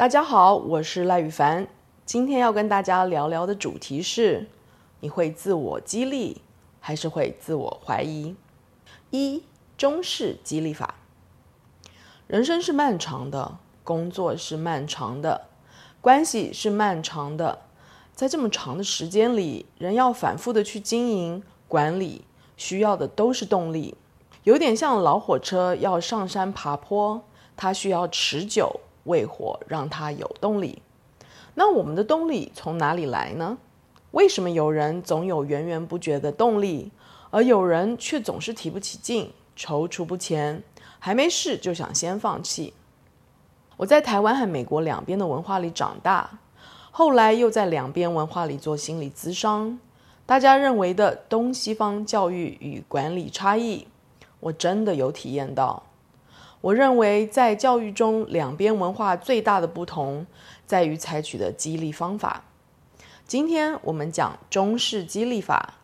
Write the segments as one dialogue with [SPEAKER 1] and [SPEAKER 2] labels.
[SPEAKER 1] 大家好，我是赖宇凡。今天要跟大家聊聊的主题是：你会自我激励，还是会自我怀疑？一、中式激励法。人生是漫长的，工作是漫长的，关系是漫长的。在这么长的时间里，人要反复的去经营、管理，需要的都是动力。有点像老火车要上山爬坡，它需要持久。为火让它有动力，那我们的动力从哪里来呢？为什么有人总有源源不绝的动力，而有人却总是提不起劲、踌躇不前，还没试就想先放弃？我在台湾和美国两边的文化里长大，后来又在两边文化里做心理咨商。大家认为的东西方教育与管理差异，我真的有体验到。我认为，在教育中，两边文化最大的不同在于采取的激励方法。今天我们讲中式激励法，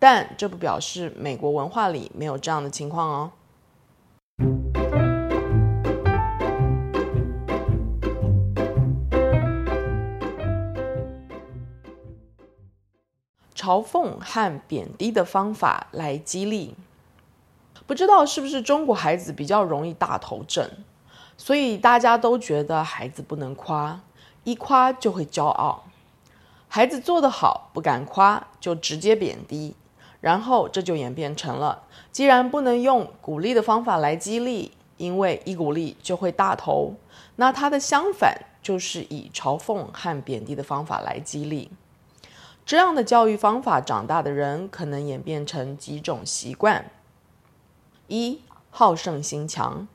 [SPEAKER 1] 但这不表示美国文化里没有这样的情况哦。嘲讽和贬低的方法来激励。不知道是不是中国孩子比较容易大头症，所以大家都觉得孩子不能夸，一夸就会骄傲。孩子做得好不敢夸，就直接贬低，然后这就演变成了：既然不能用鼓励的方法来激励，因为一鼓励就会大头，那它的相反就是以嘲讽和贬低的方法来激励。这样的教育方法长大的人，可能演变成几种习惯。一好胜心强，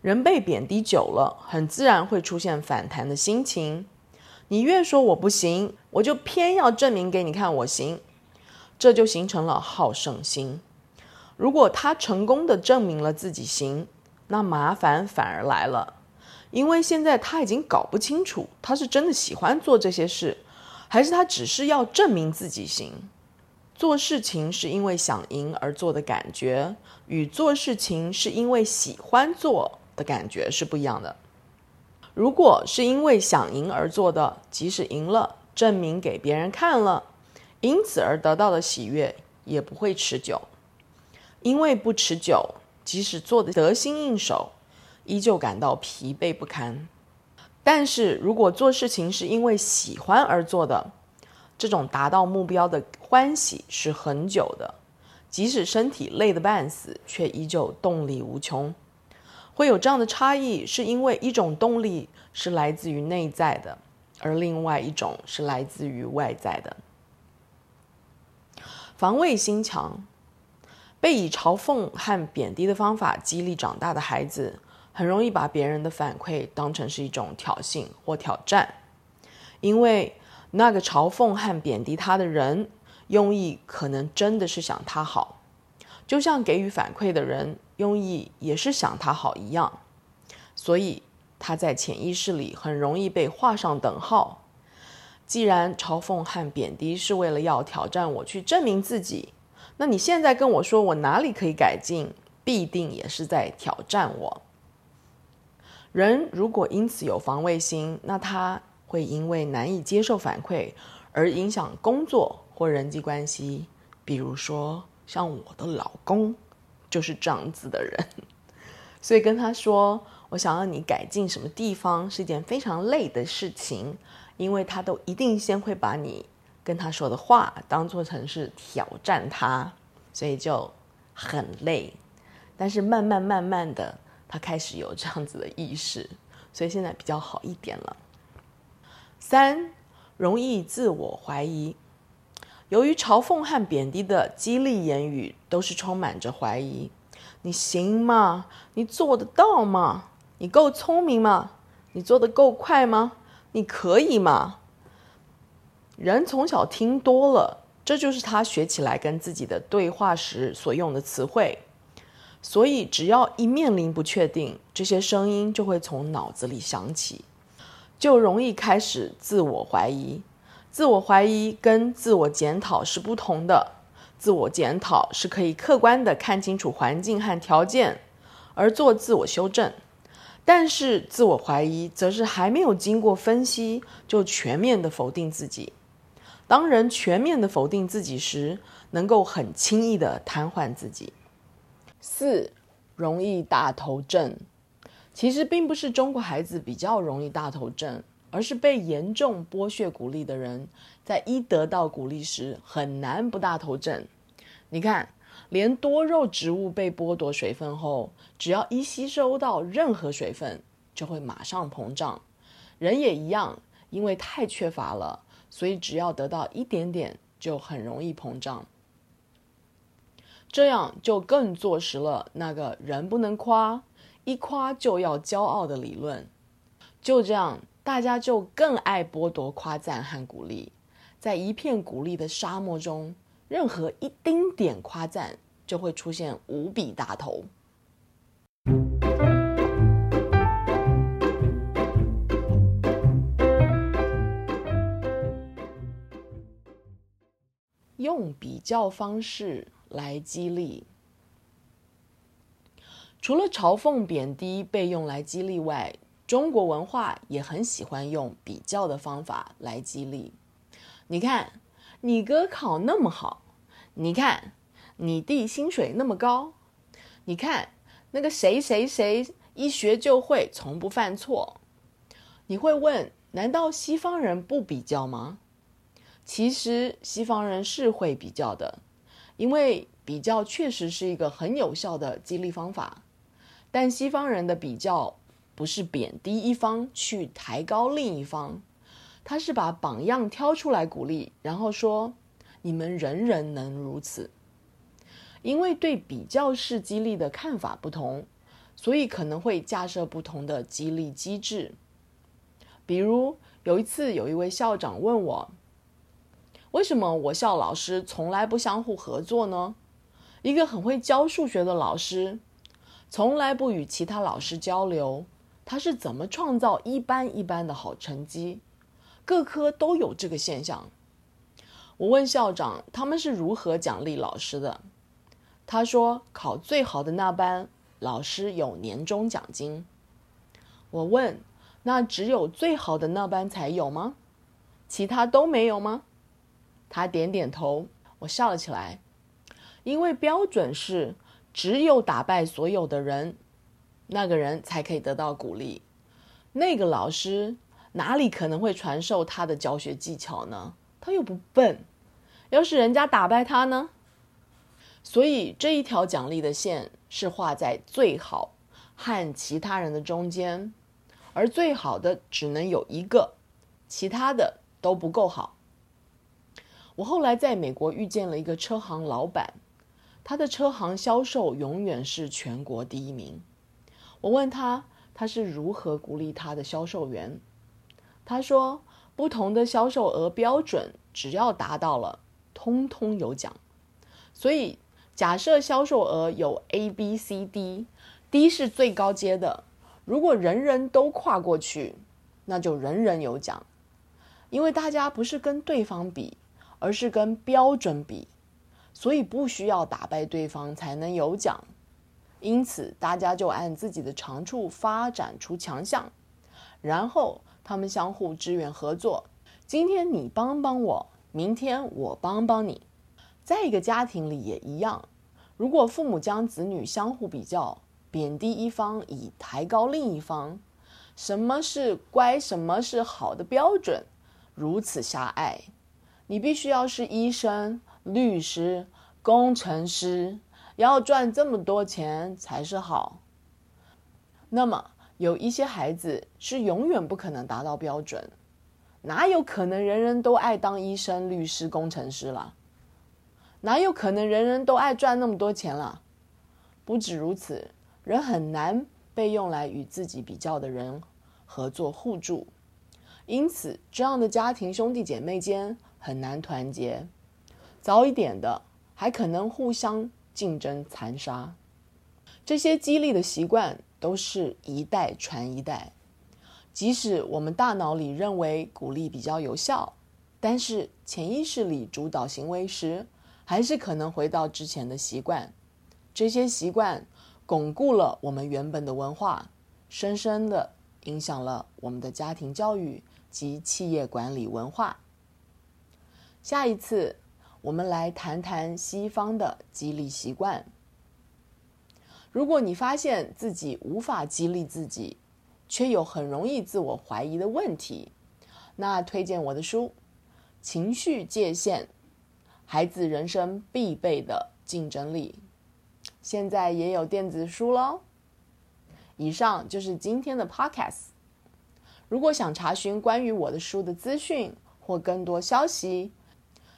[SPEAKER 1] 人被贬低久了，很自然会出现反弹的心情。你越说我不行，我就偏要证明给你看我行，这就形成了好胜心。如果他成功的证明了自己行，那麻烦反而来了，因为现在他已经搞不清楚他是真的喜欢做这些事，还是他只是要证明自己行。做事情是因为想赢而做的感觉，与做事情是因为喜欢做的感觉是不一样的。如果是因为想赢而做的，即使赢了，证明给别人看了，因此而得到的喜悦也不会持久。因为不持久，即使做的得心应手，依旧感到疲惫不堪。但是如果做事情是因为喜欢而做的，这种达到目标的欢喜是很久的，即使身体累得半死，却依旧动力无穷。会有这样的差异，是因为一种动力是来自于内在的，而另外一种是来自于外在的。防卫心强，被以嘲讽和贬低的方法激励长大的孩子，很容易把别人的反馈当成是一种挑衅或挑战，因为。那个嘲讽和贬低他的人，用意可能真的是想他好，就像给予反馈的人用意也是想他好一样，所以他在潜意识里很容易被画上等号。既然嘲讽和贬低是为了要挑战我去证明自己，那你现在跟我说我哪里可以改进，必定也是在挑战我。人如果因此有防卫心，那他。会因为难以接受反馈而影响工作或人际关系，比如说像我的老公就是这样子的人，所以跟他说我想要你改进什么地方是一件非常累的事情，因为他都一定先会把你跟他说的话当做成是挑战他，所以就很累。但是慢慢慢慢的，他开始有这样子的意识，所以现在比较好一点了。三，容易自我怀疑。由于嘲讽和贬低的激励言语都是充满着怀疑，你行吗？你做得到吗？你够聪明吗？你做得够快吗？你可以吗？人从小听多了，这就是他学起来跟自己的对话时所用的词汇。所以，只要一面临不确定，这些声音就会从脑子里响起。就容易开始自我怀疑，自我怀疑跟自我检讨是不同的。自我检讨是可以客观地看清楚环境和条件，而做自我修正。但是自我怀疑则是还没有经过分析就全面的否定自己。当人全面的否定自己时，能够很轻易的瘫痪自己。四，容易大头症。其实并不是中国孩子比较容易大头症，而是被严重剥削鼓励的人，在一得到鼓励时很难不大头症。你看，连多肉植物被剥夺水分后，只要一吸收到任何水分，就会马上膨胀。人也一样，因为太缺乏了。所以，只要得到一点点，就很容易膨胀。这样就更坐实了那个人不能夸，一夸就要骄傲的理论。就这样，大家就更爱剥夺夸赞和鼓励。在一片鼓励的沙漠中，任何一丁点夸赞就会出现无比大头。用比较方式来激励。除了嘲讽、贬低被用来激励外，中国文化也很喜欢用比较的方法来激励。你看，你哥考那么好，你看，你弟薪水那么高，你看那个谁谁谁一学就会，从不犯错。你会问：难道西方人不比较吗？其实西方人是会比较的，因为比较确实是一个很有效的激励方法。但西方人的比较不是贬低一方去抬高另一方，他是把榜样挑出来鼓励，然后说：“你们人人能如此。”因为对比较式激励的看法不同，所以可能会架设不同的激励机制。比如有一次，有一位校长问我。为什么我校老师从来不相互合作呢？一个很会教数学的老师，从来不与其他老师交流，他是怎么创造一般一般的好成绩？各科都有这个现象。我问校长，他们是如何奖励老师的？他说，考最好的那班，老师有年终奖金。我问，那只有最好的那班才有吗？其他都没有吗？他点点头，我笑了起来，因为标准是只有打败所有的人，那个人才可以得到鼓励。那个老师哪里可能会传授他的教学技巧呢？他又不笨。要是人家打败他呢？所以这一条奖励的线是画在最好和其他人的中间，而最好的只能有一个，其他的都不够好。我后来在美国遇见了一个车行老板，他的车行销售永远是全国第一名。我问他，他是如何鼓励他的销售员？他说，不同的销售额标准，只要达到了，通通有奖。所以，假设销售额有 A、B、C、D，D 是最高阶的。如果人人都跨过去，那就人人有奖，因为大家不是跟对方比。而是跟标准比，所以不需要打败对方才能有奖。因此，大家就按自己的长处发展出强项，然后他们相互支援合作。今天你帮帮我，明天我帮帮你。在一个家庭里也一样，如果父母将子女相互比较，贬低一方以抬高另一方，什么是乖，什么是好的标准，如此狭隘。你必须要是医生、律师、工程师，要赚这么多钱才是好。那么有一些孩子是永远不可能达到标准，哪有可能人人都爱当医生、律师、工程师啦？哪有可能人人都爱赚那么多钱啦？不止如此，人很难被用来与自己比较的人合作互助，因此这样的家庭兄弟姐妹间。很难团结，早一点的还可能互相竞争残杀。这些激励的习惯都是一代传一代。即使我们大脑里认为鼓励比较有效，但是潜意识里主导行为时，还是可能回到之前的习惯。这些习惯巩固了我们原本的文化，深深地影响了我们的家庭教育及企业管理文化。下一次，我们来谈谈西方的激励习惯。如果你发现自己无法激励自己，却有很容易自我怀疑的问题，那推荐我的书《情绪界限：孩子人生必备的竞争力》，现在也有电子书喽。以上就是今天的 Podcast。如果想查询关于我的书的资讯或更多消息，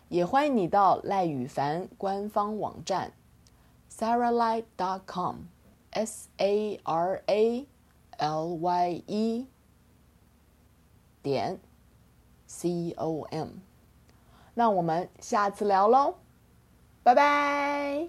[SPEAKER 1] 也欢迎你到赖宇凡官方网站 saralye.com，s a r a l y e 点 c o m。那我们下次聊喽，拜拜。